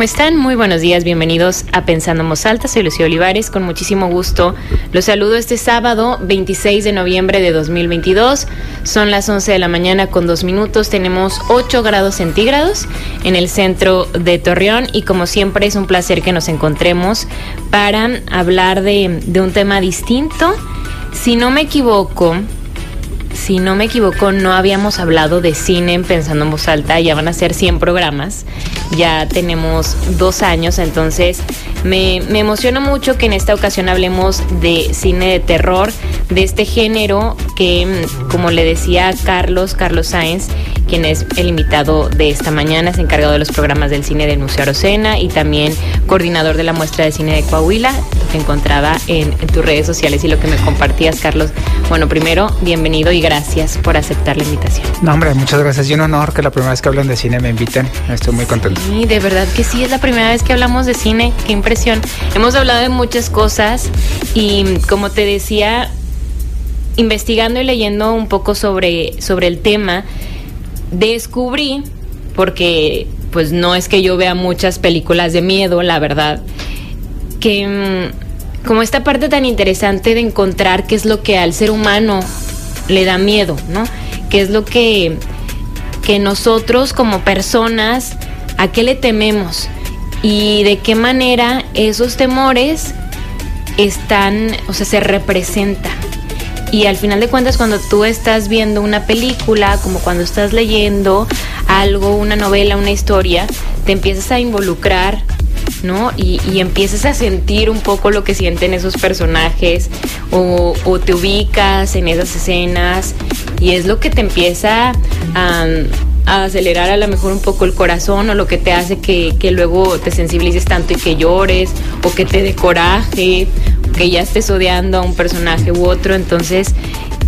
¿Cómo están? Muy buenos días, bienvenidos a Pensando en Alta. Soy Lucía Olivares, con muchísimo gusto. Los saludo este sábado 26 de noviembre de 2022. Son las 11 de la mañana con dos minutos. Tenemos 8 grados centígrados en el centro de Torreón y como siempre es un placer que nos encontremos para hablar de, de un tema distinto. Si no me equivoco, si no me equivoco, no habíamos hablado de cine en Pensando en Voz Alta, ya van a ser 100 programas, ya tenemos dos años, entonces me, emociona mucho que en esta ocasión hablemos de cine de terror, de este género que, como le decía Carlos, Carlos Sáenz, quien es el invitado de esta mañana, es encargado de los programas del cine del Museo Arocena y también coordinador de la muestra de cine de Coahuila, que encontraba en, en tus redes sociales y lo que me compartías, Carlos. Bueno, primero, bienvenido y gracias por aceptar la invitación. No, hombre, muchas gracias. Y un honor que la primera vez que hablan de cine me inviten. Estoy muy contento. De verdad que sí, es la primera vez que hablamos de cine. Qué impresión. Hemos hablado de muchas cosas y como te decía, investigando y leyendo un poco sobre, sobre el tema, descubrí, porque pues no es que yo vea muchas películas de miedo, la verdad, que mm, como esta parte tan interesante de encontrar qué es lo que al ser humano le da miedo, ¿no? ¿Qué es lo que, que nosotros como personas, a qué le tememos? Y de qué manera esos temores están, o sea, se representan. Y al final de cuentas, cuando tú estás viendo una película, como cuando estás leyendo algo, una novela, una historia, te empiezas a involucrar ¿no? Y, empiezas a sentir un poco lo que sienten esos personajes o, te ubicas en esas escenas y es lo que te empieza a, a, acelerar a lo mejor un poco el corazón o lo que te hace que, que luego te sensibilices tanto y que llores o que te dé coraje, que ya estés odiando a un personaje u otro. Entonces,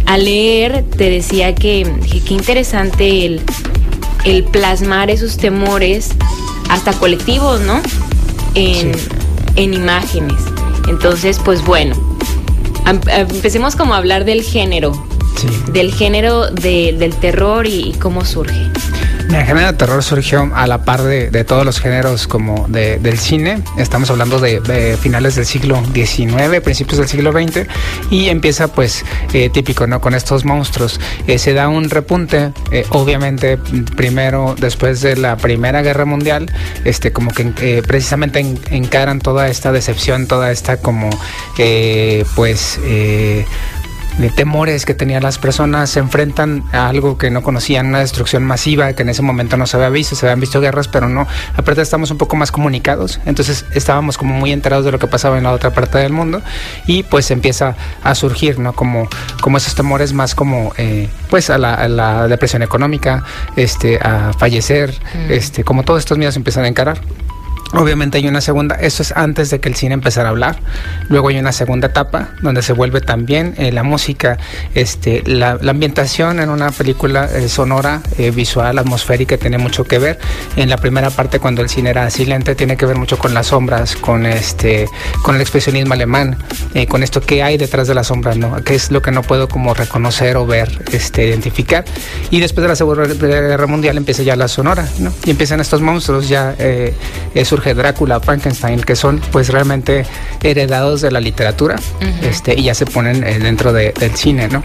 al leer te decía que qué interesante el, el plasmar esos temores hasta colectivos, ¿no? en, sí. en imágenes. Entonces, pues bueno, empecemos como a hablar del género, sí. del género de, del terror y, y cómo surge. El género de terror surgió a la par de, todos los géneros como de, del cine. Estamos hablando de, finales del siglo XIX, principios del siglo XX y empieza pues eh, típico, ¿no? Con estos monstruos. Eh, se da un repunte, eh, obviamente primero después de la Primera Guerra Mundial, este como que precisamente en, encaran toda esta decepción, toda esta como pues temores que tenían las personas, se enfrentan a algo que no conocían, una destrucción masiva que en ese momento no se había visto, se habían visto guerras, pero no, aparte estamos un poco más comunicados, entonces estábamos como muy enterados de lo que pasaba en la otra parte del mundo y pues empieza a surgir, ¿no? Como, como esos temores más como, eh, pues a la, a la, depresión económica, este, a fallecer, mm. este, como todos estos miedos empiezan a encarar. Obviamente hay una segunda, eso es antes de que el cine empezara a hablar. Luego hay una segunda etapa donde se vuelve también eh, la música, este, la, la, ambientación en una película eh, sonora, eh, visual, atmosférica, tiene mucho que ver. En la primera parte, cuando el cine era silente, tiene que ver mucho con las sombras, con este, con el expresionismo alemán, eh, con esto que hay detrás de las sombras, ¿no? ¿Qué es lo que no puedo como reconocer o ver, este, identificar? Y después de la Segunda Guerra Mundial empieza ya la sonora, ¿no? Y empiezan estos monstruos ya eh, surge Drácula, Frankenstein, que son pues realmente heredados de la literatura uh -huh. este, y ya se ponen eh, dentro de, del cine, ¿no?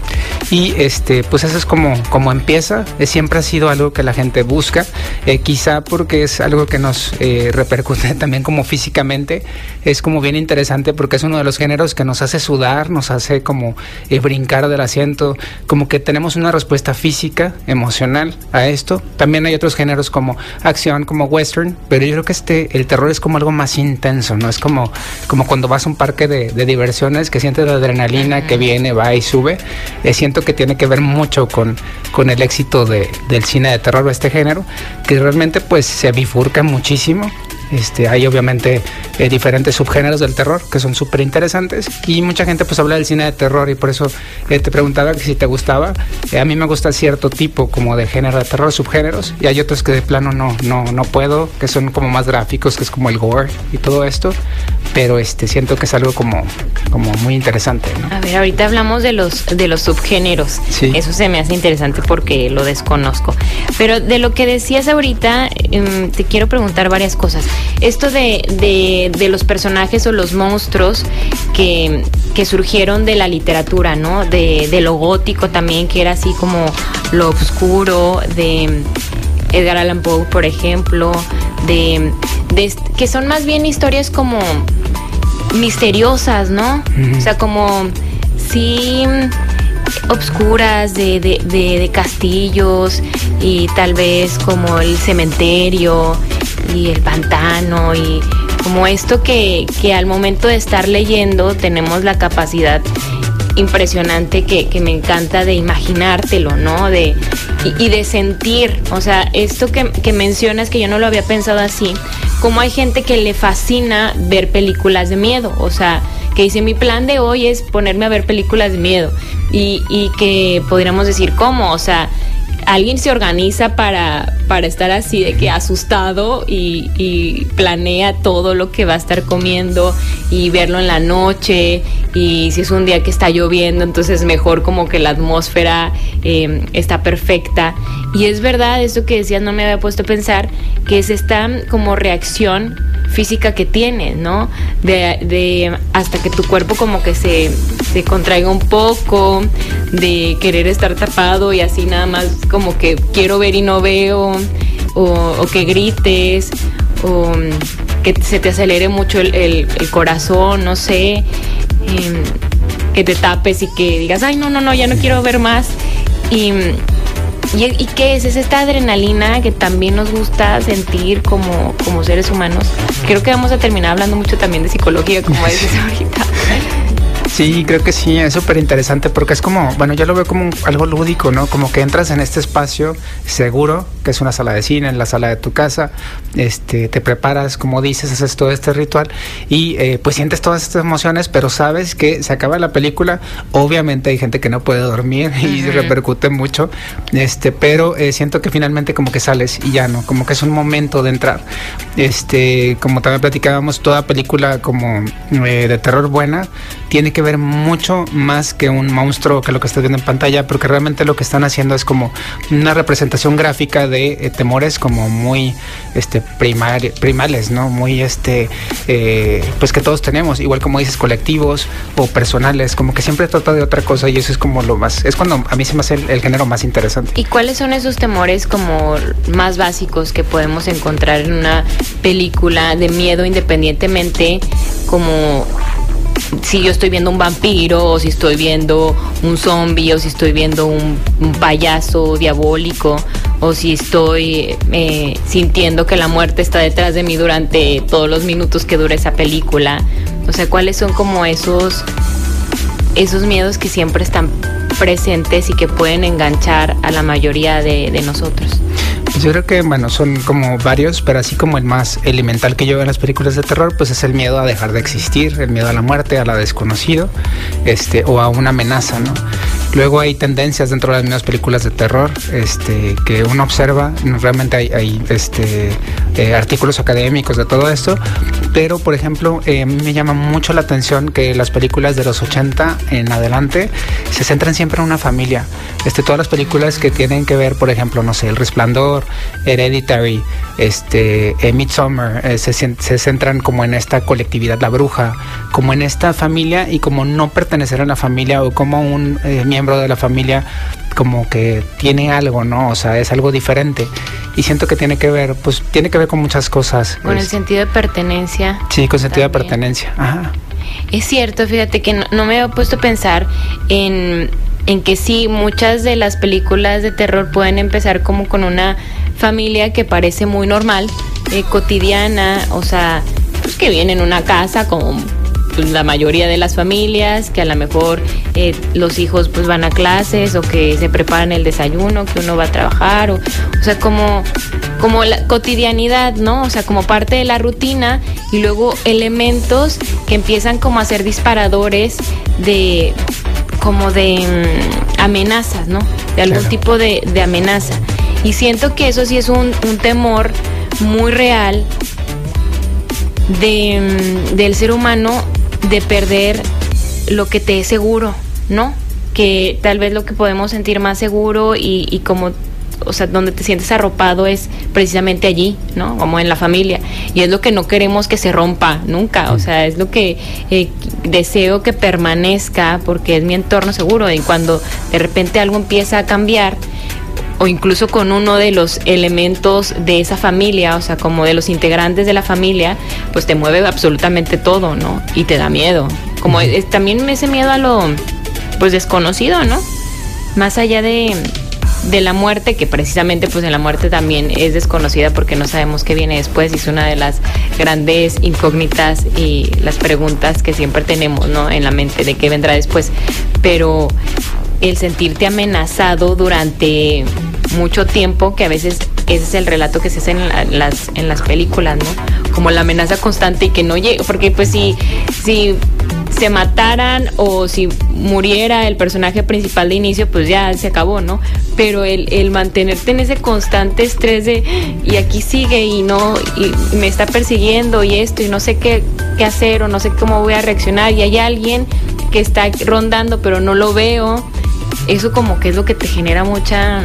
Y este, pues eso es como, como empieza, eh, siempre ha sido algo que la gente busca, eh, quizá porque es algo que nos eh, repercute también como físicamente, es como bien interesante porque es uno de los géneros que nos hace sudar, nos hace como eh, brincar del asiento, como que tenemos una respuesta física, emocional a esto. También hay otros géneros como acción, como western, pero yo creo que este, el terror es como algo más intenso, ¿no? Es como, como cuando vas a un parque de, de diversiones que sientes la adrenalina que viene, va y sube. Eh, siento que tiene que ver mucho con, con el éxito de, del cine de terror de este género, que realmente pues se bifurca muchísimo Este, hay obviamente eh, diferentes subgéneros del terror que son súper interesantes y mucha gente pues habla del cine de terror y por eso eh, te preguntaba que si te gustaba. a mí me gusta cierto tipo como de género de terror, subgéneros y hay otros que de plano no, no, no puedo, que son como más gráficos, que es como el gore y todo esto, pero este, siento que es algo como, como muy interesante. A ver, ahorita hablamos de los, de los subgéneros. Eso se me hace interesante porque lo desconozco. Pero de lo que decías ahorita, em, te quiero preguntar varias cosas. Esto de, de, los personajes o los monstruos que, que, surgieron de la literatura, ¿no? De, de lo gótico también, que era así como lo oscuro, de Edgar Allan Poe, por ejemplo, de, de, que son más bien historias como misteriosas, ¿no? O sea, como sí obscuras de, de, de, castillos y tal vez como el cementerio y el pantano y como esto que, que al momento de estar leyendo tenemos la capacidad impresionante que, que, me encanta de imaginártelo, ¿no? De, y, de sentir, o sea, esto que, que, mencionas que yo no lo había pensado así, como hay gente que le fascina ver películas de miedo, o sea, que dice mi plan de hoy es ponerme a ver películas de miedo y, y que podríamos decir cómo, o sea, alguien se organiza para, para estar así de que asustado y, planea todo lo que va a estar comiendo y verlo en la noche y si es un día que está lloviendo entonces mejor como que la atmósfera eh, está perfecta y es verdad eso que decías no me había puesto a pensar que es esta como reacción física que tienes, ¿no? De, de, hasta que tu cuerpo como que se, se contraiga un poco, de querer estar tapado y así nada más como que quiero ver y no veo, o, que grites, o que se te acelere mucho el, corazón, no sé, em, que te tapes y que digas, ay, no, no, no, ya no quiero ver más. Y ¿Y, qué es? Es esta adrenalina que también nos gusta sentir como, como seres humanos. Creo que vamos a terminar hablando mucho también de psicología, como dices ahorita. Sí, creo que sí, es súper interesante porque es como, bueno, yo lo veo como algo lúdico, ¿no? Como que entras en este espacio seguro, que es una sala de cine, en la sala de tu casa, este, te preparas, como dices, haces todo este ritual y eh, pues sientes todas estas emociones, pero sabes que se acaba la película, obviamente hay gente que no puede dormir y repercute mucho, este, pero eh, siento que finalmente como que sales y ya no, como que es un momento de entrar. Este, como también platicábamos, toda película como eh, de terror buena tiene que ver mucho más que un monstruo que lo que estás viendo en pantalla, porque realmente lo que están haciendo es como una representación gráfica de eh, temores como muy este primales, ¿no? Muy este eh, pues que todos tenemos, igual como dices, colectivos o personales, como que siempre trata de otra cosa y eso es como lo más, es cuando a mí se me hace el, el género más interesante. ¿Y cuáles son esos temores como más básicos que podemos encontrar en una película de miedo independientemente como si yo estoy viendo un vampiro o si estoy viendo un zombie o si estoy viendo un, payaso diabólico o si estoy eh, sintiendo que la muerte está detrás de mí durante todos los minutos que dura esa película. O sea, cuáles son como esos, esos miedos que siempre están presentes y que pueden enganchar a la mayoría de, de nosotros. Yo creo que, bueno, son como varios, pero así como el más elemental que yo veo en las películas de terror, pues es el miedo a dejar de existir, el miedo a la muerte, a la desconocido, este, o a una amenaza, ¿no? Luego hay tendencias dentro de las mismas películas de terror, este, que uno observa, realmente hay, este, eh, artículos académicos de todo esto, pero por ejemplo, eh, me llama mucho la atención que las películas de los 80 en adelante se centran siempre en una familia. Este, todas las películas que tienen que ver, por ejemplo, no sé, El Resplandor, Hereditary, este, eh, Midsommar, eh, se, se, centran como en esta colectividad, la bruja, como en esta familia y como no pertenecer a la familia o como un eh, miembro de la familia como que tiene algo, ¿no? O sea, es algo diferente. Y siento que tiene que ver, pues tiene que ver con muchas cosas. Con el pues. sentido de pertenencia. Sí, con sentido de pertenencia. Ajá. Es cierto, fíjate que no, no me había puesto a pensar en en que sí, muchas de las películas de terror pueden empezar como con una familia que parece muy normal, eh, cotidiana, o sea, pues que viene en una casa con pues, la mayoría de las familias, que a lo mejor eh, los hijos pues van a clases o que se preparan el desayuno, que uno va a trabajar, o, o sea, como, como la cotidianidad, ¿no? O sea, como parte de la rutina y luego elementos que empiezan como a ser disparadores de como de mm, amenazas, ¿no? De algún Claro. tipo de, de amenaza. Y siento que eso sí es un, un temor muy real de, mm, del ser humano de perder lo que te es seguro, ¿no? Que tal vez lo que podemos sentir más seguro y, y como, o sea, donde te sientes arropado es precisamente allí, ¿no? Como en la familia. Y es lo que no queremos que se rompa nunca, o sea, es lo que eh, deseo que permanezca porque es mi entorno seguro. Y cuando de repente algo empieza a cambiar, o incluso con uno de los elementos de esa familia, o sea, como de los integrantes de la familia, pues te mueve absolutamente todo, ¿no? Y te da miedo. Como es, también ese miedo a lo pues desconocido, ¿no? Más allá de, de la muerte, que precisamente pues en la muerte también es desconocida porque no sabemos qué viene después y es una de las grandes incógnitas y las preguntas que siempre tenemos, ¿no? En la mente de qué vendrá después. Pero el sentirte amenazado durante mucho tiempo, que a veces ese es el relato que se hace en, la- las, en las películas, ¿no? Como la amenaza constante y que no llegue, porque pues si, si se mataran o si muriera el personaje principal de inicio, pues ya se acabó, ¿no? Pero el, el mantenerte en ese constante estrés de, y aquí sigue y no, y me está persiguiendo y esto, y no sé qué, qué hacer o no sé cómo voy a reaccionar, y hay alguien que está rondando pero no lo veo, eso como que es lo que te genera mucha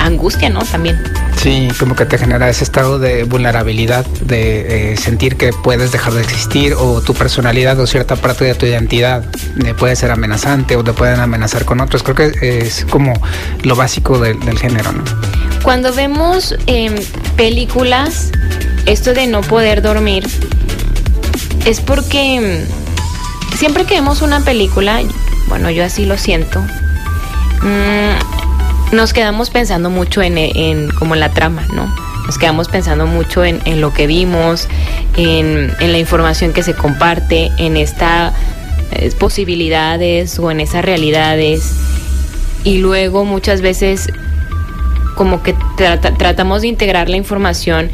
angustia, ¿no? También. Sí, como que te genera ese estado de vulnerabilidad, de eh, sentir que puedes dejar de existir o tu personalidad o cierta parte de tu identidad eh, puede ser amenazante o te pueden amenazar con otros. Creo que es como lo básico del, del género, ¿no? Cuando vemos em, películas, esto de no poder dormir, es porque em, siempre que vemos una película, bueno, yo así lo siento, mm, nos quedamos pensando mucho en, en como en la trama, ¿no? Nos quedamos pensando mucho en, en lo que vimos, en, en la información que se comparte, en estas posibilidades o en esas realidades. Y luego muchas veces como que trata- tratamos de integrar la información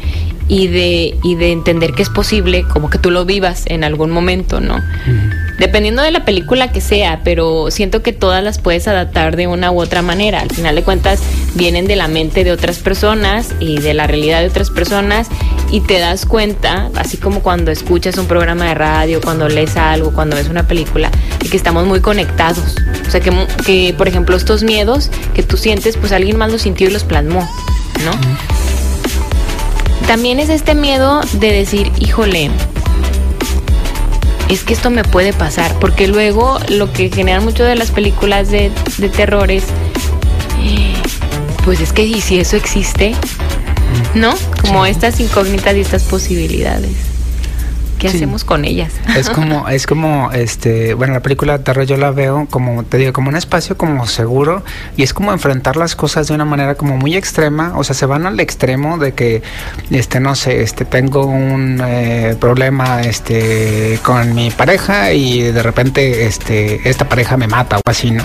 y de, y de entender que es posible como que tú lo vivas en algún momento, ¿no? Dependiendo de la película que sea, pero siento que todas las puedes adaptar de una u otra manera. Al final de cuentas vienen de la mente de otras personas y de la realidad de otras personas y te das cuenta, así como cuando escuchas un programa de radio, cuando lees algo, cuando ves una película, de que estamos muy conectados. O sea, que, que por ejemplo estos miedos que tú sientes, pues alguien más los sintió y los plasmó, ¿no? También es este miedo de decir, híjole, es que esto me puede pasar, porque luego lo que generan mucho de las películas de, de terror es, pues es que y si eso existe, ¿no? Como estas incógnitas y estas posibilidades. ¿Qué Sí. hacemos con ellas? Es como, es como, este, bueno, la película de terror yo la veo como, te digo, como un espacio como seguro y es como enfrentar las cosas de una manera como muy extrema, o sea, se van al extremo de que, este, no sé, este, tengo un eh, problema, este, con mi pareja y de repente, este, esta pareja me mata o así, ¿no?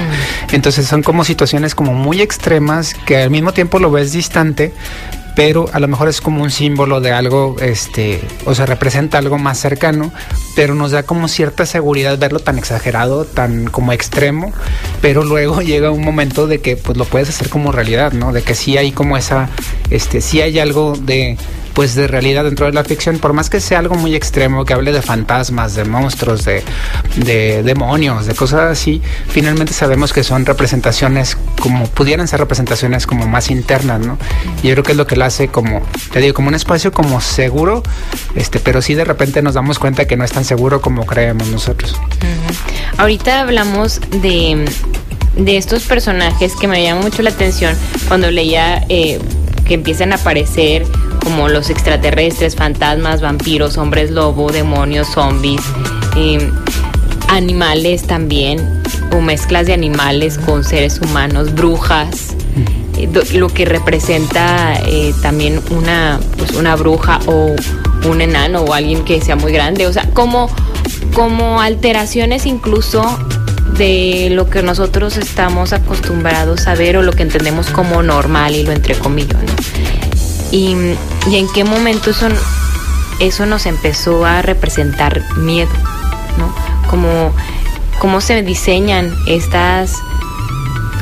Entonces son como situaciones como muy extremas que al mismo tiempo lo ves distante, pero a lo mejor es como un símbolo de algo, este, o sea, representa algo más cercano, pero nos da como cierta seguridad verlo tan exagerado, tan como extremo, pero luego llega un momento de que pues lo puedes hacer como realidad, ¿no? De que sí hay como esa, este, sí hay algo de pues de realidad dentro de la ficción, por más que sea algo muy extremo, que hable de fantasmas, de monstruos, de, de demonios, de cosas así, finalmente sabemos que son representaciones como pudieran ser representaciones como más internas, ¿no? Y yo creo que es lo que lo hace como, te digo, como un espacio como seguro, este, pero sí de repente nos damos cuenta que no es tan seguro como creemos nosotros. Ujú. Ahorita hablamos de, de estos personajes que me llaman mucho la atención cuando leía eh, que empiezan a aparecer como los extraterrestres, fantasmas, vampiros, hombres lobo, demonios, zombies, animales también, o mezclas de animales con seres humanos, brujas, lo que representa eh, también una, pues una bruja o un enano o alguien que sea muy grande, o sea, como como alteraciones incluso de lo que nosotros estamos acostumbrados a ver o lo que entendemos como normal y lo entrecomillo, ¿no? Y, y en qué momento eso, eso nos empezó a representar miedo, ¿no? Como cómo se diseñan estas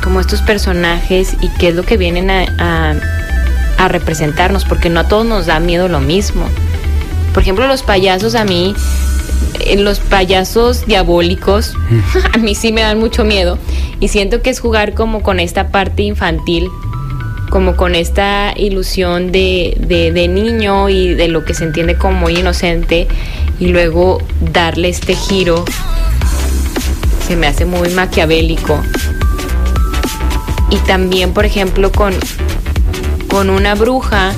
como estos personajes y qué es lo que vienen a, a, representarnos, porque no a todos nos da miedo lo mismo. Por ejemplo, los payasos a mí, eh, los payasos diabólicos, a mí sí me dan mucho miedo y siento que es jugar como con esta parte infantil, como con esta ilusión de, de, niño y de lo que se entiende como inocente y luego darle este giro se me hace muy maquiavélico y también, por ejemplo, con, con una bruja,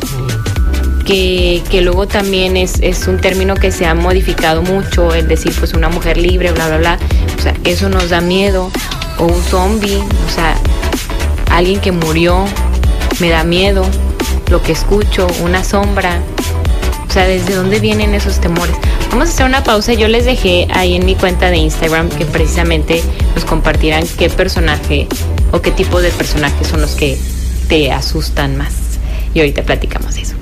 que, que luego también es, es, un término que se ha modificado mucho, es decir, pues una mujer libre, bla, bla, bla. O sea, eso nos da miedo. O un zombie, o sea, alguien que murió, me da miedo. Lo que escucho, una sombra. O sea, ¿desde dónde vienen esos temores? Vamos a hacer una pausa. Yo les dejé ahí en mi cuenta de Instagram que precisamente nos compartieran qué personaje o qué tipo de personajes son los que te asustan más. Y ahorita platicamos eso.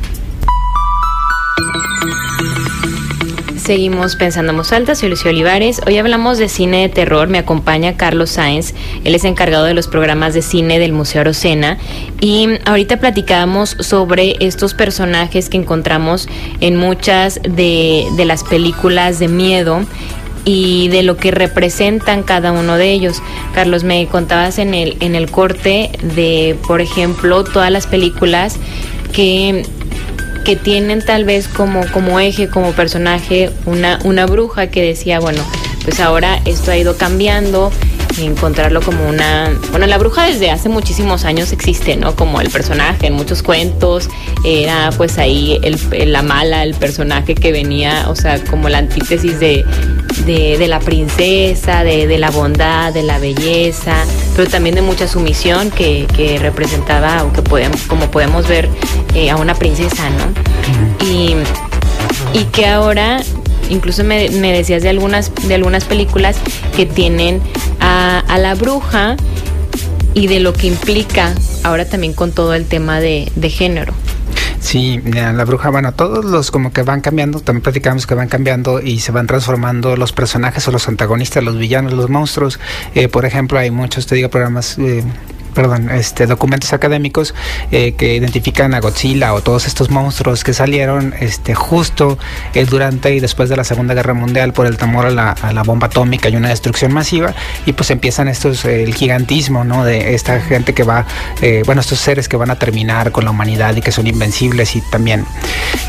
Seguimos pensando en alta, soy Lucio Olivares. Hoy hablamos de cine de terror. Me acompaña Carlos Sáenz. Él es encargado de los programas de cine del Museo Arocena. Y ahorita platicamos sobre estos personajes que encontramos en muchas de, de las películas de miedo y de lo que representan cada uno de ellos. Carlos, me contabas en el, en el corte de, por ejemplo, todas las películas que, que tienen tal vez como, como eje, como personaje, una, una bruja que decía, bueno, pues ahora esto ha ido cambiando, encontrarlo como una... Bueno, la bruja desde hace muchísimos años existe, ¿no? Como el personaje en muchos cuentos, era pues ahí el, la mala, el personaje que venía, o sea, como la antítesis de, de, la princesa, de, de, la bondad, de la belleza, pero también de mucha sumisión que, que representaba, o que podemos, como podemos ver, eh, a una princesa, ¿no? Y, y que ahora incluso me, decías de algunas, de algunas películas que tienen a, a, la bruja y de lo que implica ahora también con todo el tema de, de género. Sí, la bruja, bueno, todos los como que van cambiando, también platicamos que van cambiando y se van transformando los personajes o los antagonistas, los villanos, los monstruos. Eh, por ejemplo, hay muchos, te digo, programas eh, perdón, este, documentos académicos eh, que identifican a Godzilla o todos estos monstruos que salieron este, justo el durante y después de la Segunda Guerra Mundial por el temor a la, a la bomba atómica y una destrucción masiva y pues empiezan estos, eh, el gigantismo, ¿no? De esta gente que va, eh, bueno, estos seres que van a terminar con la humanidad y que son invencibles y también.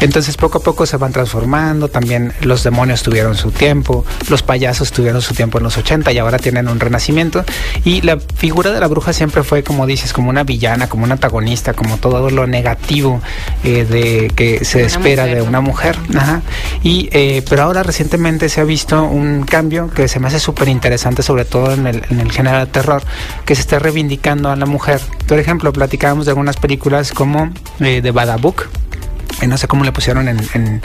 Entonces poco a poco se van transformando, también los demonios tuvieron su tiempo, los payasos tuvieron su tiempo en los 80 y ahora tienen un renacimiento y la figura de la bruja siempre fue fue, como dices, como una villana, como un antagonista, como todo lo negativo eh, de que se espera mujer, de una mujer. Ajá. Y, eh, pero ahora recientemente se ha visto un cambio que se me hace súper interesante, sobre todo en el, en el género de terror, que se está reivindicando a la mujer. Por ejemplo, platicábamos de algunas películas como eh, de Badabook, no sé cómo le pusieron en,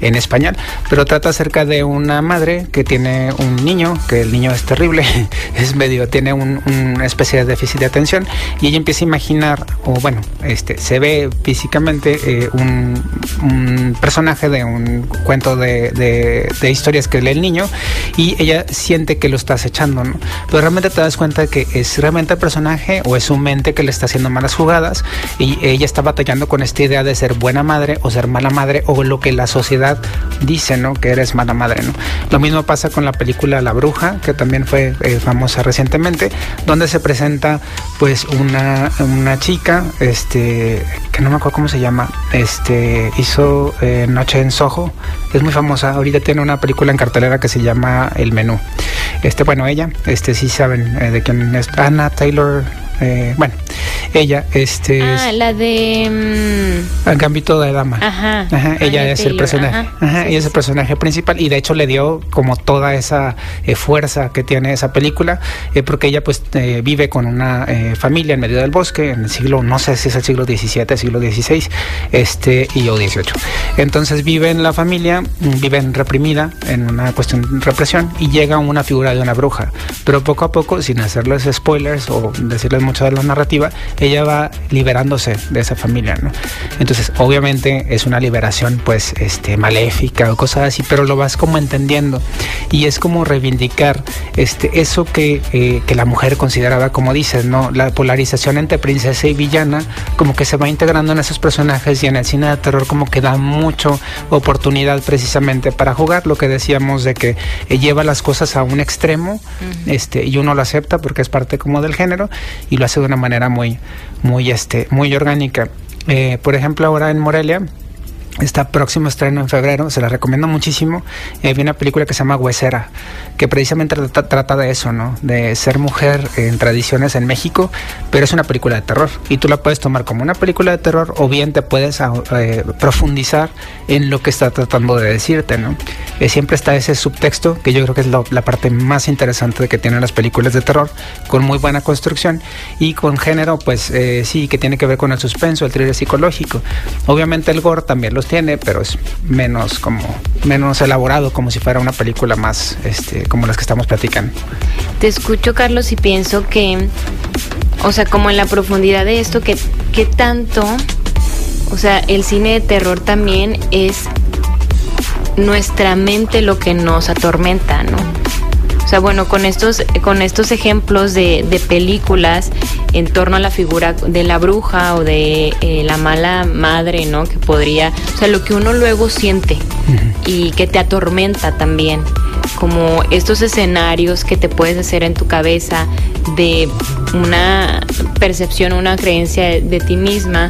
español, pero trata acerca de una madre que tiene un niño, que el niño es terrible, es medio, tiene un, una especie de déficit de atención y ella empieza a imaginar, o bueno, este, se ve físicamente eh, un, personaje de un cuento de, historias que lee el niño y ella siente que lo está acechando, ¿no? Pero realmente te das cuenta que es realmente el personaje o es su mente que le está haciendo malas jugadas y ella está batallando con esta idea de ser buena madre o ser mala madre o lo que la sociedad dice, ¿no? Que eres mala madre, ¿no? Lo mismo pasa con la película La Bruja, que también fue eh, famosa recientemente, donde se presenta pues una, una chica, este, que no me acuerdo cómo se llama, este, hizo eh, Noche en Soho, es muy famosa, ahorita tiene una película en cartelera que se llama El Menú. Este, bueno, ella, este, sí saben eh, de quién es Anna Taylor, eh, bueno, ella, este. Ah, la de. El Gambito de Dama. Ajá. Ajá ella es el personaje. Ajá. ella es el personaje principal y de hecho le dio como toda esa eh, fuerza que tiene esa película, eh, porque ella pues eh, vive con una familia en medio del bosque en el siglo, no sé si es el siglo XVII, siglo XVI, este, y o XVIII. Entonces vive en la familia, viven reprimida en una cuestión de represión y llega una figura de una bruja, pero poco a poco, sin hacerles spoilers o decirles mucho de la narrativa, ella va liberándose de esa familia, ¿no? Entonces, obviamente es una liberación pues este maléfica o cosas así, pero lo vas como entendiendo y es como reivindicar este eso que, eh, que la mujer consideraba como dices, ¿no? La polarización entre princesa y villana como que se va integrando en esos personajes y en el cine de terror como que da mucho oportunidad precisamente para jugar lo que decíamos de que eh, lleva las cosas a un extremo este y uno lo acepta porque es parte como del género y lo hace de una manera muy muy este muy orgánica. Eh, por ejemplo ahora en Morelia Está próximo estreno en febrero, se la recomiendo muchísimo. Eh, vi una película que se llama Huesera, que precisamente trata, de eso, ¿no? De ser mujer en tradiciones en México, pero es una película de terror. Y tú la puedes tomar como una película de terror o bien te puedes ah, eh, profundizar en lo que está tratando de decirte, ¿no? Eh, siempre está ese subtexto, que yo creo que es la parte más interesante que tienen las películas de terror, con muy buena construcción y con género, pues eh, sí, que tiene que ver con el suspenso, el thriller psicológico. Obviamente el gore también los tiene, pero es menos como menos elaborado, como si fuera una película más este, como las que estamos platicando. Te escucho, Carlos, y pienso que, o sea, como en la profundidad de esto, que, que tanto, o sea, el cine de terror también es nuestra mente lo que nos atormenta, ¿no? O sea, bueno, con estos, con estos ejemplos de, de películas en torno a la figura de la bruja o de eh, la mala madre, ¿no? Que podría, o sea, lo que uno luego siente y que te atormenta también, como estos escenarios que te puedes hacer en tu cabeza de una percepción, una creencia de ti misma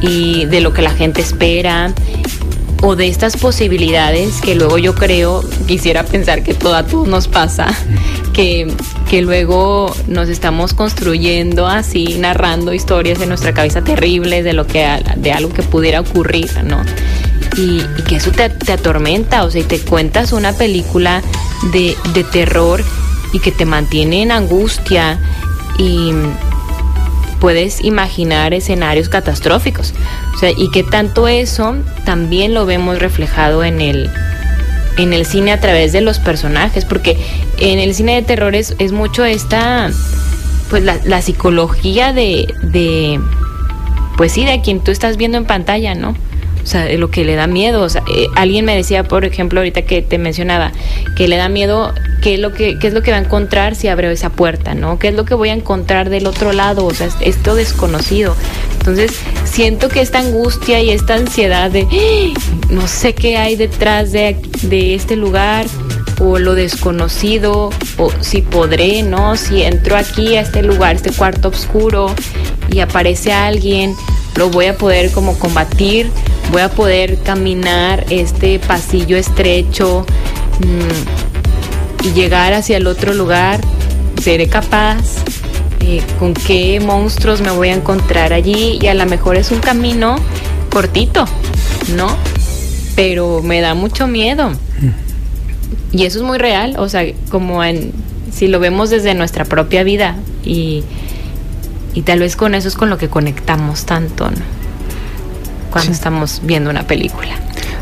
y de lo que la gente espera o de estas posibilidades que luego yo creo, quisiera pensar que todo a todos nos pasa, que, que luego nos estamos construyendo así, narrando historias en nuestra cabeza terribles de lo que de algo que pudiera ocurrir, ¿no? Y, que eso te, te, atormenta, o sea, y te cuentas una película de, de terror y que te mantiene en angustia y puedes imaginar escenarios catastróficos. O sea, y que tanto eso también lo vemos reflejado en el, en el cine a través de los personajes, porque en el cine de terror es, mucho esta, pues la, la psicología de, de, pues sí, de quien tú estás viendo en pantalla, ¿no? O sea, lo que le da miedo. O sea, eh, alguien me decía, por ejemplo, ahorita que te mencionaba, que le da miedo qué es lo que qué es lo que va a encontrar si abre esa puerta, ¿no? ¿Qué es lo que voy a encontrar del otro lado? O sea, esto desconocido. Entonces, siento que esta angustia y esta ansiedad de ¡Ah! no sé qué hay detrás de, de este lugar o lo desconocido o si podré, ¿no? Si entro aquí a este lugar, este cuarto oscuro y aparece alguien, lo voy a poder como combatir, voy a poder caminar este pasillo estrecho. Mmm, y llegar hacia el otro lugar, seré capaz, eh, con qué monstruos me voy a encontrar allí y a lo mejor es un camino cortito, ¿no? Pero me da mucho miedo. Y eso es muy real, o sea, como en, si lo vemos desde nuestra propia vida y, y tal vez con eso es con lo que conectamos tanto, ¿no? Cuando estamos viendo una película.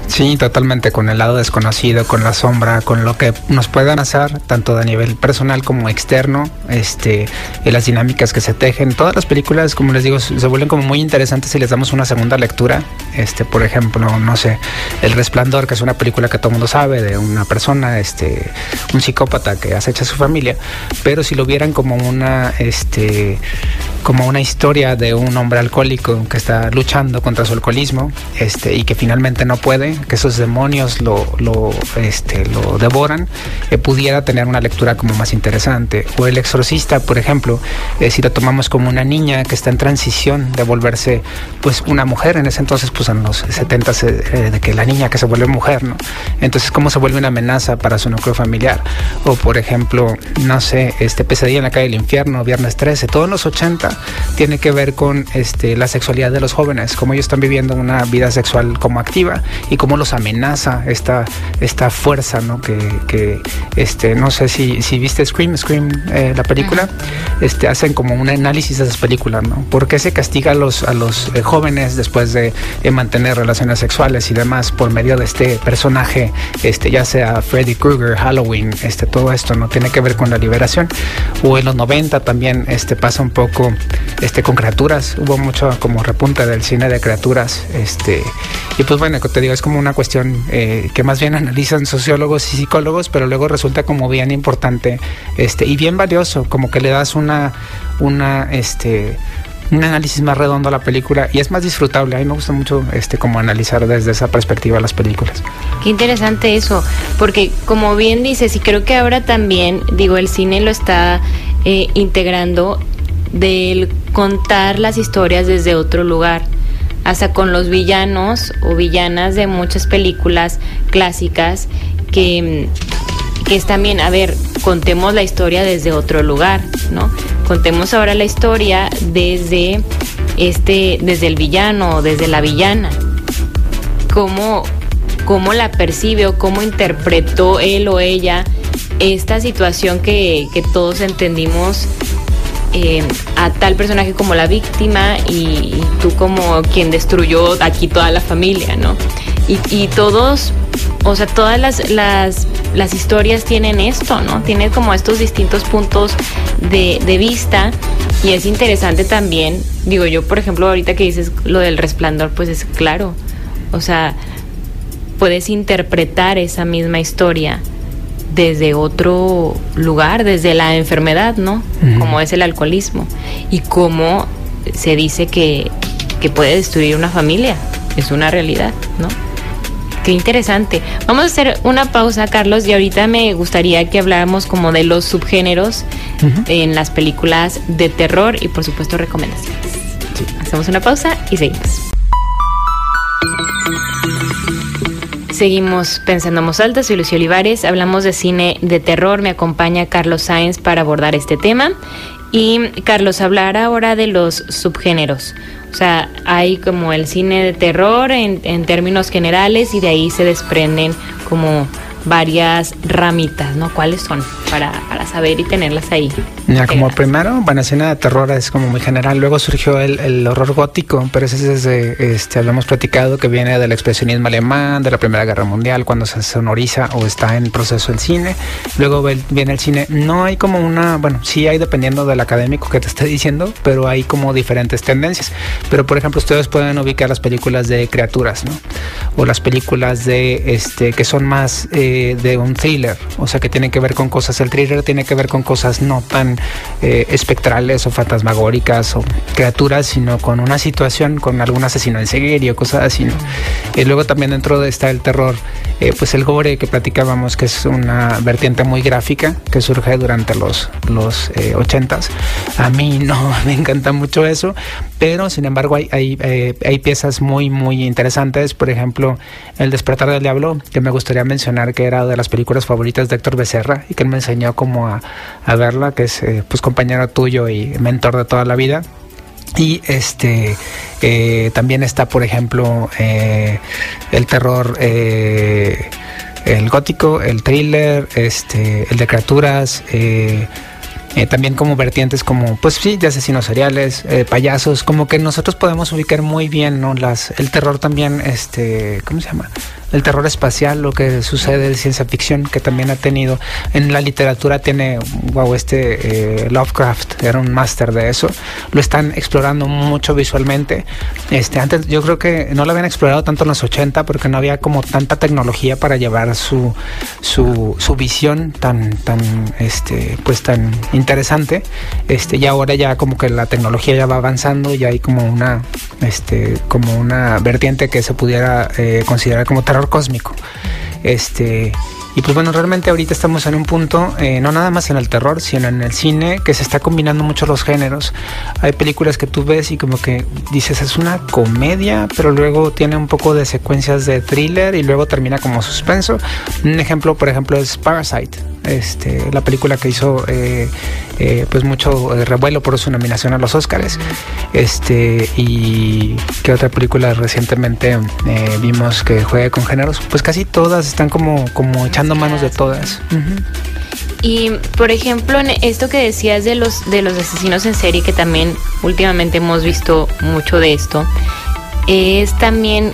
Sí, totalmente, con el lado desconocido, con la sombra, con lo que nos puedan hacer, tanto a nivel personal como externo, este, y las dinámicas que se tejen. Todas las películas, como les digo, se vuelven como muy interesantes si les damos una segunda lectura. Este, por ejemplo, no sé, El Resplandor, que es una película que todo el mundo sabe, de una persona, este, un psicópata que acecha a su familia, pero si lo vieran como una, este, como una historia de un hombre alcohólico que está luchando contra su alcoholismo, este, y que finalmente no puede, que esos demonios lo, lo, este, lo devoran, eh, pudiera tener una lectura como más interesante. O El Exorcista, por ejemplo, eh, si lo tomamos como una niña que está en transición de volverse pues una mujer, en ese entonces pues en los 70 eh, de que la niña que se vuelve mujer, ¿no? Entonces cómo se vuelve una amenaza para su núcleo familiar. O por ejemplo, no sé, este Pesadilla en la calle del infierno, Viernes 13, todos los 80 tiene que ver con este, la sexualidad de los jóvenes, cómo ellos están viviendo una vida sexual como activa y cómo los amenaza esta, esta fuerza, ¿no? Que, que este, no sé si, si viste Scream, Scream, eh, la película, este, hacen como un análisis de esas películas, ¿no? ¿Por qué se castiga a los, a los eh, jóvenes después de, mantener relaciones sexuales y demás por medio de este personaje, este, ya sea Freddy Krueger, Halloween, este, todo esto, ¿no? Tiene que ver con la liberación. O en los 90 también este, pasa un poco este, con criaturas, hubo mucho como repunte del cine de criaturas, este, y pues bueno, te digo, es como una cuestión eh, que más bien analizan sociólogos y psicólogos, pero luego resulta como bien importante este, y bien valioso, como que le das una, una, este, un análisis más redondo a la película y es más disfrutable. A mí me gusta mucho este como analizar desde esa perspectiva las películas. Qué interesante eso, porque como bien dices, y creo que ahora también, digo, el cine lo está eh, integrando del contar las historias desde otro lugar hasta con los villanos o villanas de muchas películas clásicas que, que es también, a ver, contemos la historia desde otro lugar, ¿no? Contemos ahora la historia desde este, desde el villano o desde la villana. Cómo, cómo la percibe o cómo interpretó él o ella esta situación que, que todos entendimos eh, a tal personaje como la víctima y, tú como quien destruyó aquí toda la familia, ¿no? Y, todos, o sea, todas las, las, historias tienen esto, ¿no? Tienen como estos distintos puntos de, de vista y es interesante también, digo yo, por ejemplo, ahorita que dices lo del resplandor, pues es claro, o sea, puedes interpretar esa misma historia desde otro lugar, desde la enfermedad, ¿no? Como es el alcoholismo. Y cómo se dice que, que puede destruir una familia. Es una realidad, ¿no? Qué interesante. Vamos a hacer una pausa, Carlos, y ahorita me gustaría que habláramos como de los subgéneros en las películas de terror y por supuesto recomendaciones. Hacemos una pausa y seguimos. Seguimos pensando en soy Lucio Olivares, hablamos de cine de terror, me acompaña Carlos Sáenz para abordar este tema. Y Carlos, hablar ahora de los subgéneros. O sea, hay como el cine de terror en, en términos generales y de ahí se desprenden como varias ramitas, ¿no? ¿Cuáles son? Para, para saber y tenerlas ahí. Ya, como primero, bueno, escena de terror es como muy general. Luego surgió el, el horror gótico, pero ese es desde, este, habíamos platicado que viene del expresionismo alemán, de la Primera Guerra Mundial, cuando se sonoriza o está en proceso el cine. Luego viene el cine. No hay como una, bueno, sí hay dependiendo del académico que te esté diciendo, pero hay como diferentes tendencias. Pero por ejemplo, ustedes pueden ubicar las películas de criaturas, ¿no? O las películas de, este, que son más... Eh, de, un thriller, o sea que tiene que ver con cosas, el thriller tiene que ver con cosas no tan eh, espectrales o fantasmagóricas o criaturas, sino con una situación, con algún asesino en serie o cosas así. Y luego también dentro de está el terror, eh, pues el gore que platicábamos, que es una vertiente muy gráfica que surge durante los, los eh, 80s. A mí no me encanta mucho eso, pero sin embargo hay, hay, eh, hay piezas muy, muy interesantes, por ejemplo, El despertar del diablo, que me gustaría mencionar que era de las películas favoritas de Héctor Becerra y que él enseñó como a, verla, que es eh, pues compañero tuyo y mentor de toda la vida. Y este eh, también está, por ejemplo, eh, el terror, el gótico, el thriller, este, el de criaturas. también como vertientes como, pues sí, de asesinos seriales, payasos, como que nosotros podemos ubicar muy bien, ¿no? Las, el terror también, este, ¿cómo se llama? El terror espacial, lo que sucede de ciencia ficción, que también ha tenido en la literatura, tiene, wow, este eh, Lovecraft era un máster de eso, lo están explorando mucho visualmente. Este, antes yo creo que no lo habían explorado tanto en los 80 porque no había como tanta tecnología para llevar su, su, su visión tan, tan, este, pues tan interesante. Este, y ahora ya como que la tecnología ya va avanzando y hay como una, este, como una vertiente que se pudiera eh, considerar como terror cósmico. Este, y pues bueno, realmente ahorita estamos en un punto, eh, no nada más en el terror, sino en el cine, que se está combinando mucho los géneros. Hay películas que tú ves y como que dices es una comedia, pero luego tiene un poco de secuencias de thriller y luego termina como suspenso. Un ejemplo, por ejemplo, es Parasite este, la película que hizo eh, eh, pues mucho revuelo por su nominación a los Oscars. Este, y qué otra película recientemente vimos que juega con géneros, pues casi todas están como, como echando manos de todas. Y por ejemplo, en esto que decías de los de los asesinos en serie, que también últimamente hemos visto mucho de esto, es también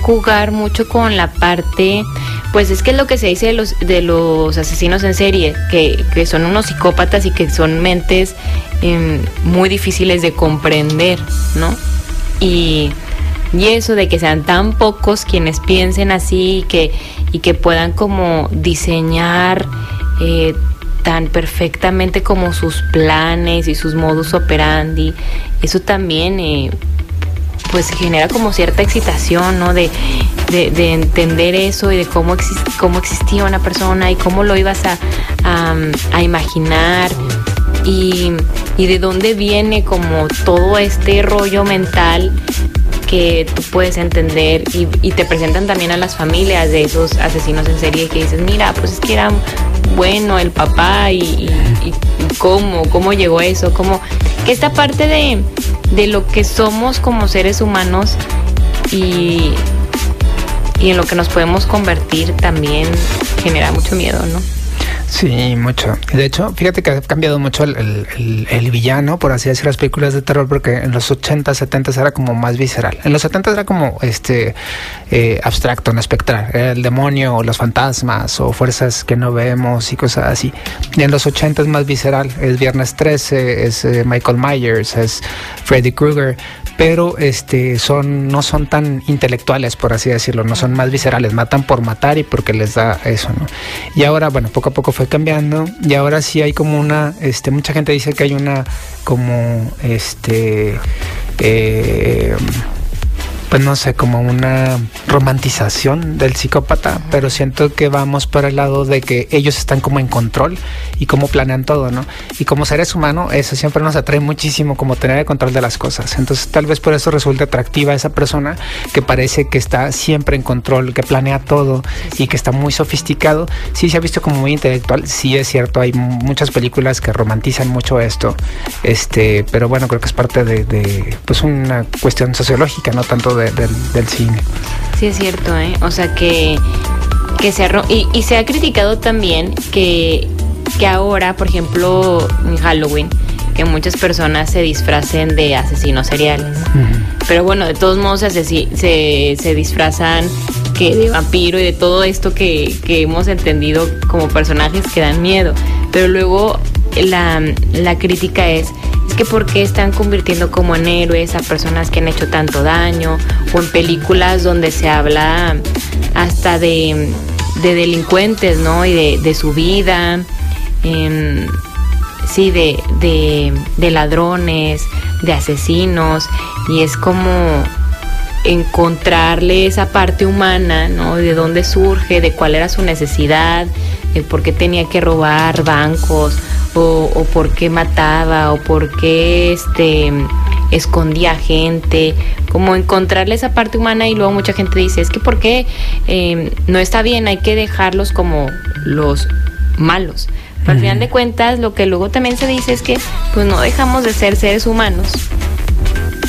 jugar mucho con la parte, pues es que es lo que se dice de los, de los asesinos en serie, que, que son unos psicópatas y que son mentes em, muy difíciles de comprender, ¿no? Y, y, eso de que sean tan pocos quienes piensen así y que, y que puedan como diseñar eh, tan perfectamente como sus planes y sus modus operandi, eso también... Eh, pues genera como cierta excitación, ¿no? De, de, entender eso y de cómo, cómo existía una persona y cómo lo ibas a, a, imaginar y, y, de dónde viene como todo este rollo mental que tú puedes entender y, te presentan también a las familias de esos asesinos en serie que dices, mira, pues es que era bueno el papá y, cómo, cómo llegó eso, cómo que esta parte de de lo que somos como seres humanos y, y en lo que nos podemos convertir también genera mucho miedo, ¿no? Sí, mucho. De hecho, fíjate que ha cambiado mucho el, el, villano, por así decir, las películas de terror, porque en los 80, 70 era como más visceral. En los 70 era como este eh, abstracto, no espectral. Era el demonio, o los fantasmas, o fuerzas que no vemos y cosas así. Y en los 80 es más visceral. Es Viernes 13, es eh, Michael Myers, es Freddy Krueger pero este son no son tan intelectuales por así decirlo no son más viscerales matan por matar y porque les da eso no y ahora bueno poco a poco fue cambiando y ahora sí hay como una este mucha gente dice que hay una como este eh, pues no sé, como una romantización del psicópata, pero siento que vamos por el lado de que ellos están como en control y cómo planean todo, ¿no? Y como seres humanos, eso siempre nos atrae muchísimo, como tener el control de las cosas. Entonces, tal vez por eso resulta atractiva esa persona que parece que está siempre en control, que planea todo y que está muy sofisticado. Sí se ha visto como muy intelectual, sí es cierto, hay muchas películas que romantizan mucho esto, este, pero bueno, creo que es parte de, de pues una cuestión sociológica, no tanto de del, cine. Sí, es cierto, ¿eh? O sea que, que se y, y se ha criticado también que, que ahora, por ejemplo, en Halloween, que muchas personas se disfracen de asesinos seriales. Pero bueno, de todos modos se, se, se, disfrazan que de vampiro y de todo esto que, que, hemos entendido como personajes que dan miedo. Pero luego la, la crítica es es que por qué están convirtiendo como en héroes a personas que han hecho tanto daño o en películas donde se habla hasta de, delincuentes, ¿no? Y de, su vida, sí, de, de ladrones, de asesinos, y es como encontrarle esa parte humana, ¿no? De dónde surge, de cuál era su necesidad, de por qué tenía que robar bancos o, por qué mataba o por qué este escondía gente, como encontrarle esa parte humana y luego mucha gente dice, es que por qué em, no está bien, hay que dejarlos como los malos. Pero al final de cuentas, lo que luego también se dice es que pues no dejamos de ser seres humanos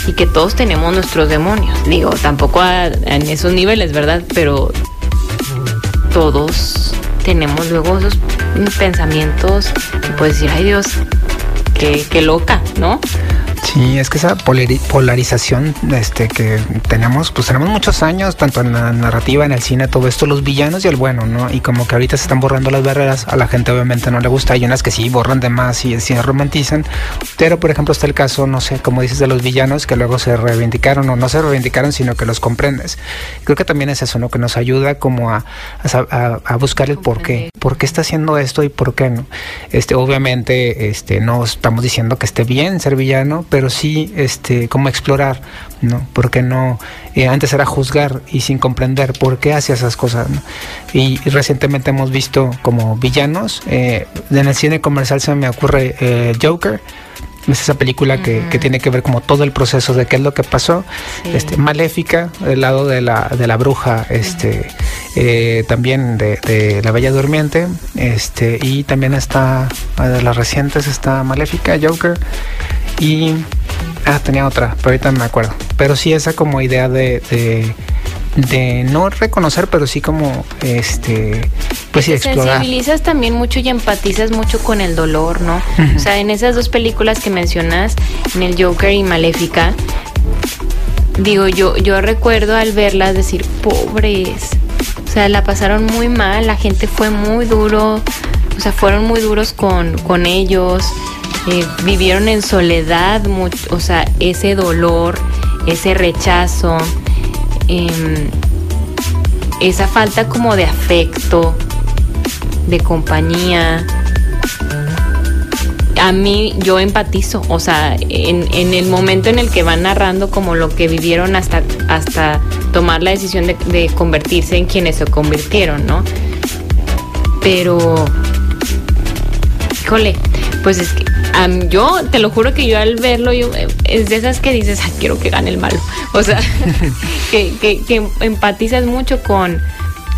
y que todos tenemos nuestros demonios. Digo, tampoco en esos niveles, ¿verdad? Pero todos tenemos luego esos pensamientos y puedes decir, ay Dios, qué, qué loca, ¿no? Sí, es que esa polarización este, que tenemos, pues tenemos muchos años, tanto en la narrativa, en el cine, todo esto, los villanos y el bueno, ¿no? Y como que ahorita se están borrando las barreras, a la gente obviamente no le gusta, hay unas que sí borran de más y sí romantizan, pero por ejemplo está el caso, no sé, como dices, de los villanos que luego se reivindicaron o no se reivindicaron, sino que los comprendes. Creo que también es eso, ¿no? Que nos ayuda como a, a, buscar el por qué, por qué está haciendo esto y por qué no. Este, obviamente, este, no estamos diciendo que esté bien ser villano, pero sí este, como explorar, ¿no? Porque no, eh, antes era juzgar y sin comprender por qué hacía esas cosas, y, recientemente hemos visto como villanos, eh, en el cine comercial se me ocurre eh, Joker, Es esa película que, tiene que ver como todo el proceso de qué es lo que pasó. Este, Maléfica, del lado de la, de la bruja, este, eh, también de, La Bella Durmiente, este, y también está, de las recientes está Maléfica, Joker, y... Ah, tenía otra, pero ahorita no me acuerdo. Pero sí esa como idea de de no reconocer, pero sí como este pues sí explorar. Sensibilizas también mucho y empatizas mucho con el dolor, ¿no? O sea, en esas dos películas que mencionas, en el Joker y Maléfica, digo, yo yo recuerdo al verlas decir, "Pobres." O sea, la pasaron muy mal, la gente fue muy duro, o sea, fueron muy duros con con ellos. Eh, vivieron en soledad, mucho, o sea, ese dolor, ese rechazo, Em, esa falta como de afecto, de compañía. A mí yo empatizo, o sea, en, el momento en el que van narrando como lo que vivieron hasta, hasta tomar la decisión de, de convertirse en quienes se convirtieron, ¿no? Pero, híjole, pues es que yo te lo juro que yo al verlo, yo, eh, es de esas que dices, quiero que gane el malo. O sea, que, que, empatizas mucho con,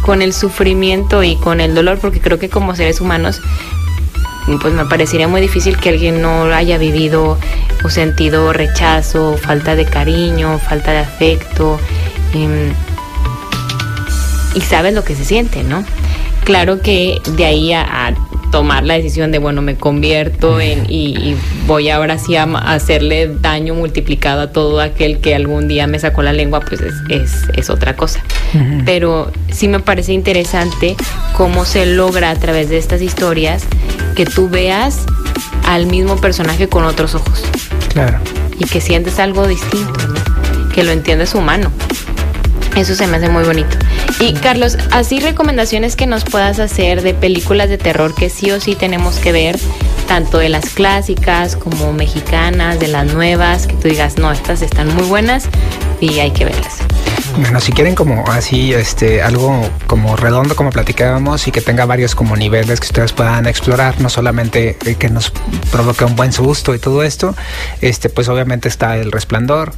con el sufrimiento y con el dolor, porque creo que como seres humanos, pues me parecería muy difícil que alguien no haya vivido o sentido rechazo, falta de cariño, falta de afecto. Em, y sabes lo que se siente, ¿no? Claro que de ahí a tomar la decisión de, bueno, me convierto en y, voy ahora sí a hacerle daño multiplicado a todo aquel que algún día me sacó la lengua, pues es, es, otra cosa. Pero sí me parece interesante cómo se logra a través de estas historias que tú veas al mismo personaje con otros ojos. Claro. Y que sientes algo distinto, que lo entiendes humano. Eso se me hace muy bonito. Y Carlos, así recomendaciones que nos puedas hacer de películas de terror que sí o sí tenemos que ver, tanto de las clásicas como mexicanas, de las nuevas, que tú digas, no, estas están muy buenas y hay que verlas. Bueno, si quieren como así, este, algo como redondo como platicábamos y que tenga varios como niveles que ustedes puedan explorar, no solamente eh, que nos provoque un buen susto y todo esto, este, pues obviamente está El Resplandor,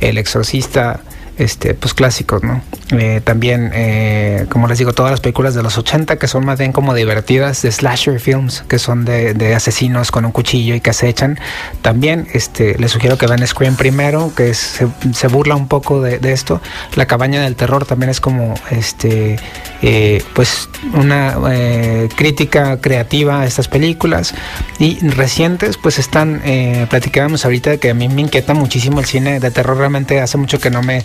El Exorcista, este, pues clásicos, ¿no? Eh, también, eh, como les digo, todas las películas de los 80 que son más bien como divertidas, de slasher films, que son de, asesinos con un cuchillo y que se echan. También este, les sugiero que vean Scream primero, que se, burla un poco de, esto. La cabaña del terror también es como este, eh, pues una crítica creativa a estas películas. Y recientes, pues están, platicábamos ahorita que a mí me inquieta muchísimo el cine de terror. Realmente hace mucho que no me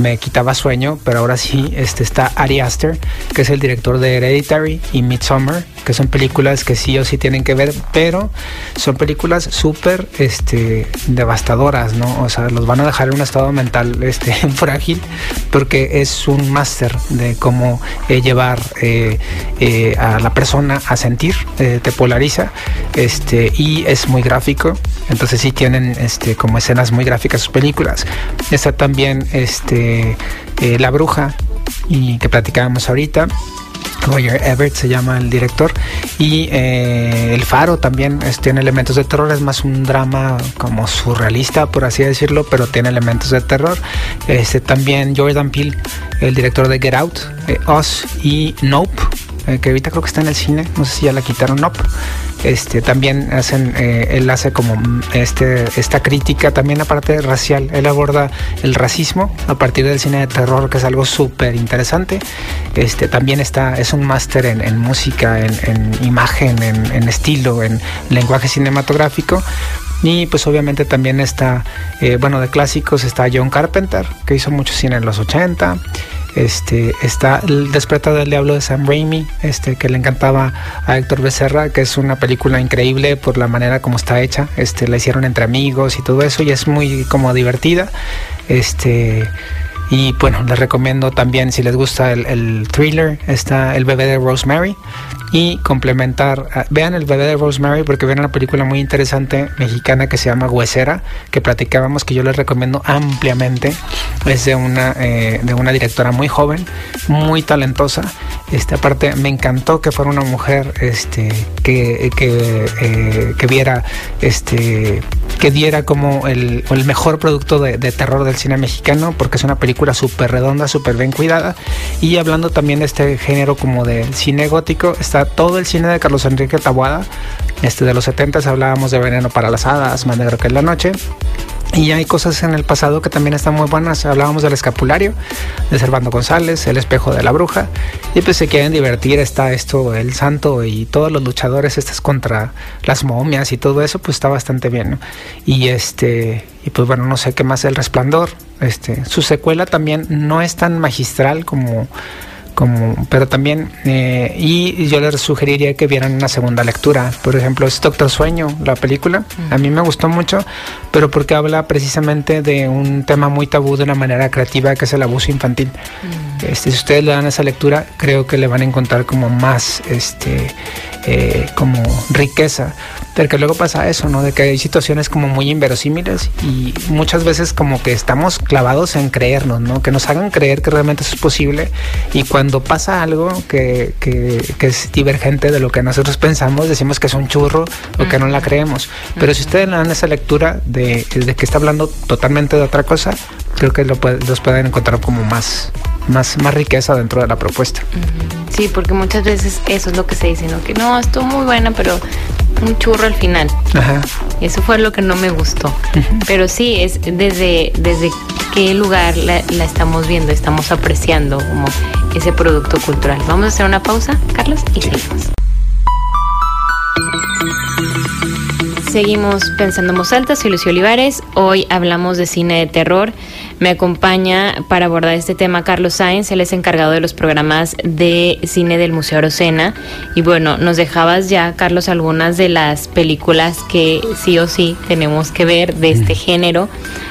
me quitaba sueño, pero ahora sí este, está Ari Aster, que es el director de Hereditary y Midsommar, que son películas que sí o sí tienen que ver, pero son películas súper este, devastadoras, ¿no? O sea, los van a dejar en un estado mental este, frágil, porque es un máster de cómo eh, llevar eh, eh, a la persona a sentir, te polariza, este, y es muy gráfico, entonces sí tienen este, como escenas muy gráficas sus películas. Está también este, eh, La Bruja, y que platicábamos ahorita. Roger Everett se llama el director y eh, El Faro también tiene elementos de terror, es más un drama como surrealista por así decirlo, pero tiene elementos de terror. Este, también Jordan Peele, el director de Get Out, eh, y Nope, que ahorita creo que está en el cine, no sé si ya la quitaron Nope. Este, también eh, él hace como este, esta crítica también aparte racial. Él aborda el racismo a partir del cine de terror, que es algo súper interesante. Este, también está, es un máster en, música, en, imagen, en, estilo, en lenguaje cinematográfico. Y pues obviamente también está, eh, bueno, de clásicos está John Carpenter, que hizo mucho cine en los 80. Este, está El despertar del diablo de Sam Raimi, este, que le encantaba a Héctor Becerra, que es una película increíble por la manera como está hecha. Este, la hicieron entre amigos y todo eso, y es muy como divertida. Este, y bueno, les recomiendo también, si les gusta el, el thriller, está El bebé de Rosemary, y complementar. Ah, vean el bebé de Rosemary porque ven una película muy interesante mexicana que se llama Huesera, que platicábamos que yo les recomiendo ampliamente. Es de una, eh, de una directora muy joven, muy talentosa. Este, aparte, me encantó que fuera una mujer este, que, que, eh, que viera este, que diera como el, el mejor producto de, de, terror del cine mexicano, porque es una película súper redonda, súper bien cuidada. Y hablando también de este género como de cine gótico, está todo el cine de Carlos Enrique Tabuada. Este de los 70 hablábamos de Veneno para las Hadas, Más Negro que es la Noche. Y hay cosas en el pasado que también están muy buenas. Hablábamos del escapulario de Servando González, el espejo de la bruja. Y pues se quieren divertir, está esto, el santo y todos los luchadores, estas contra las momias y todo eso, pues está bastante bien. Y este, y pues bueno, no sé qué más el resplandor. Este, su secuela también no es tan magistral como como, pero también, eh, y yo les sugeriría que vieran una segunda lectura. Por ejemplo, es Doctor Sueño, la película. A mí me gustó mucho, pero porque habla precisamente de un tema muy tabú de una manera creativa, que es el abuso infantil. Este, si ustedes le dan esa lectura, creo que le van a encontrar como más, este, eh, como riqueza. Porque luego pasa eso, ¿no? De que hay situaciones como muy inverosímiles y muchas veces como que estamos clavados en creernos, ¿no? Que nos hagan creer que realmente eso es posible y cuando pasa algo que, que, que es divergente de lo que nosotros pensamos, decimos que es un churro o que no la creemos. Pero si ustedes le dan esa lectura de, de que está hablando totalmente de otra cosa, creo que lo los pueden encontrar como más, más, más riqueza dentro de la propuesta. Sí, porque muchas veces eso es lo que se dice, ¿no? Que no, estuvo muy buena, pero un churro al final. Ajá. Eso fue lo que no me gustó. Pero sí, es desde, desde qué lugar la, la, estamos viendo, estamos apreciando como ese producto cultural. Vamos a hacer una pausa, Carlos, y seguimos. Seguimos pensando en voz alta, soy Lucio Olivares. Hoy hablamos de cine de terror. Me acompaña para abordar este tema Carlos Sáenz, él es encargado de los programas de cine del Museo Arocena. Y bueno, nos dejabas ya, Carlos, algunas de las películas que sí o sí tenemos que ver de este género.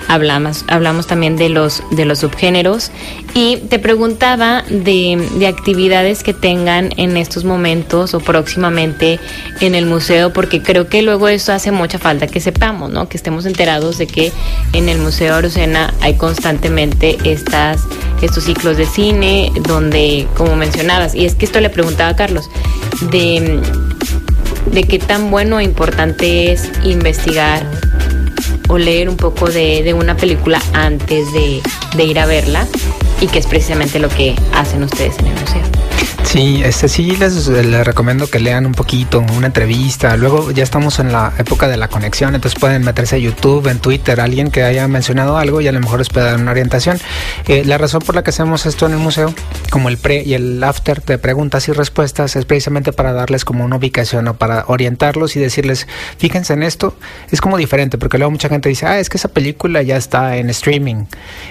Hablamos, hablamos también de los, de los subgéneros. Y te preguntaba de, de actividades que tengan en estos momentos o próximamente en el museo, porque creo que luego eso hace mucha falta que sepamos, ¿no? Que estemos enterados de que en el Museo Arocena hay constantemente estas, estos ciclos de cine donde, como mencionabas, y es que esto le preguntaba a Carlos, de, de qué tan bueno o importante es investigar o leer un poco de, de una película antes de, de ir a verla y que es precisamente lo que hacen ustedes en el museo. Sí, este sí les, les, recomiendo que lean un poquito, una entrevista. Luego ya estamos en la época de la conexión, entonces pueden meterse a YouTube, en Twitter, alguien que haya mencionado algo y a lo mejor les puede dar una orientación. Eh, la razón por la que hacemos esto en el museo, como el pre y el after de preguntas y respuestas, es precisamente para darles como una ubicación o para orientarlos y decirles, fíjense en esto, es como diferente, porque luego mucha gente dice, ah, es que esa película ya está en streaming.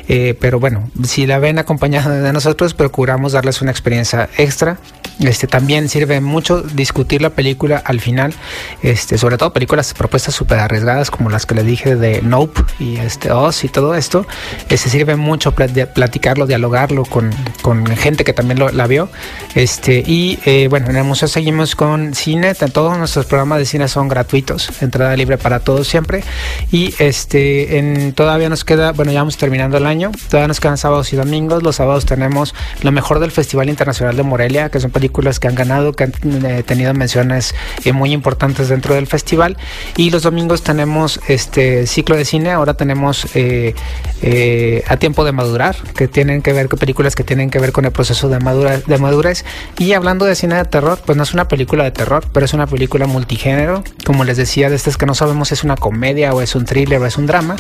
Eh, pero bueno, si la ven acompañada de nosotros, procuramos darles una experiencia extra este también sirve mucho discutir la película al final, este, sobre todo películas propuestas súper arriesgadas como las que le dije de Nope y este Oz y todo esto. Este sirve mucho platicarlo, dialogarlo con, con gente que también lo, la vio. Este, y eh, bueno, en el museo seguimos con cine, todos nuestros programas de cine son gratuitos, entrada libre para todos siempre. Y este en, todavía nos queda, bueno, ya vamos terminando el año, todavía nos quedan sábados y domingos. Los sábados tenemos lo mejor del Festival Internacional de Morelia que son películas que han ganado, que han eh, tenido menciones eh, muy importantes dentro del festival. Y los domingos tenemos este ciclo de cine, ahora tenemos eh, A Tiempo de Madurar, que tienen que ver con películas que tienen que ver con el proceso de, madura, de madurez. Y hablando de cine de terror, pues no es una película de terror, pero es una película multigénero. Como les decía, de estas que no sabemos es una comedia o es un thriller o es un drama.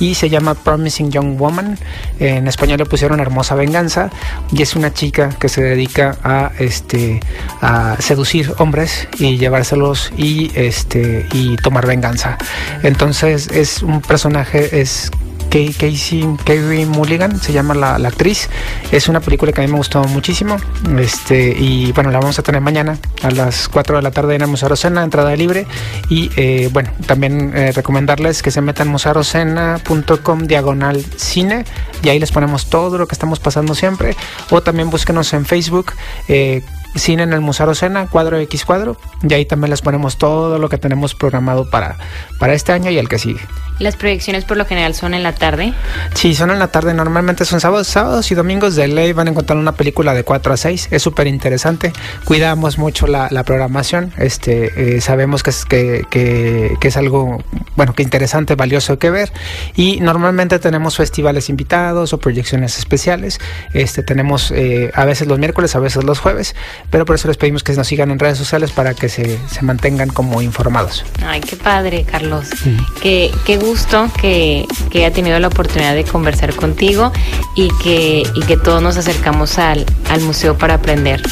Y se llama Promising Young Woman. En español le pusieron Hermosa Venganza. Y es una chica que se dedica a este a seducir hombres y llevárselos y este y tomar venganza. Entonces es un personaje es Casey Carey Mulligan se llama la, actriz. Es una película que a mí me gustó muchísimo este y bueno la vamos a tener mañana a las 4 de la tarde en el Museo Rosena entrada libre. Y eh, bueno también eh, recomendarles que se metan en museorosena.com diagonal cine y ahí les ponemos todo lo que estamos pasando siempre. O también búsquenos en Facebook eh, Cine en el Museo Sena, cuadro X cuadro, y ahí también les ponemos todo lo que tenemos programado para, para este año y el que sigue. ¿Las proyecciones por lo general son en la tarde? Sí, son en la tarde, normalmente son sábados, sábados y domingos de ley. Van a encontrar una película de 4 a 6, es súper interesante, cuidamos mucho la, programación, este, eh, sabemos que es, que, que, que, es algo, bueno, que interesante, valioso que ver. Y normalmente tenemos festivales invitados o proyecciones especiales, este, tenemos eh, a veces los miércoles, a veces los jueves, pero por eso les pedimos que nos sigan en redes sociales para que se, se mantengan como informados. Ay, qué padre, Carlos, qué, qué gusto que, que haya tenido la oportunidad de conversar contigo y que, y que todos nos acercamos al, al museo para aprender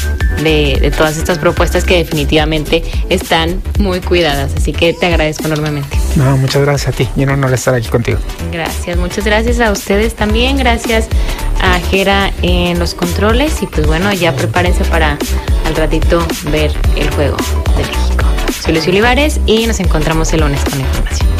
de, de, todas estas propuestas que definitivamente están muy cuidadas. Así que te agradezco enormemente. No, muchas gracias a ti y un honor estar aquí contigo. Gracias, muchas gracias a ustedes también. Gracias a Jera en los controles y pues bueno, ya prepárense para al ratito ver el juego de México. Soy Lucio Olivares y nos encontramos el lunes con información.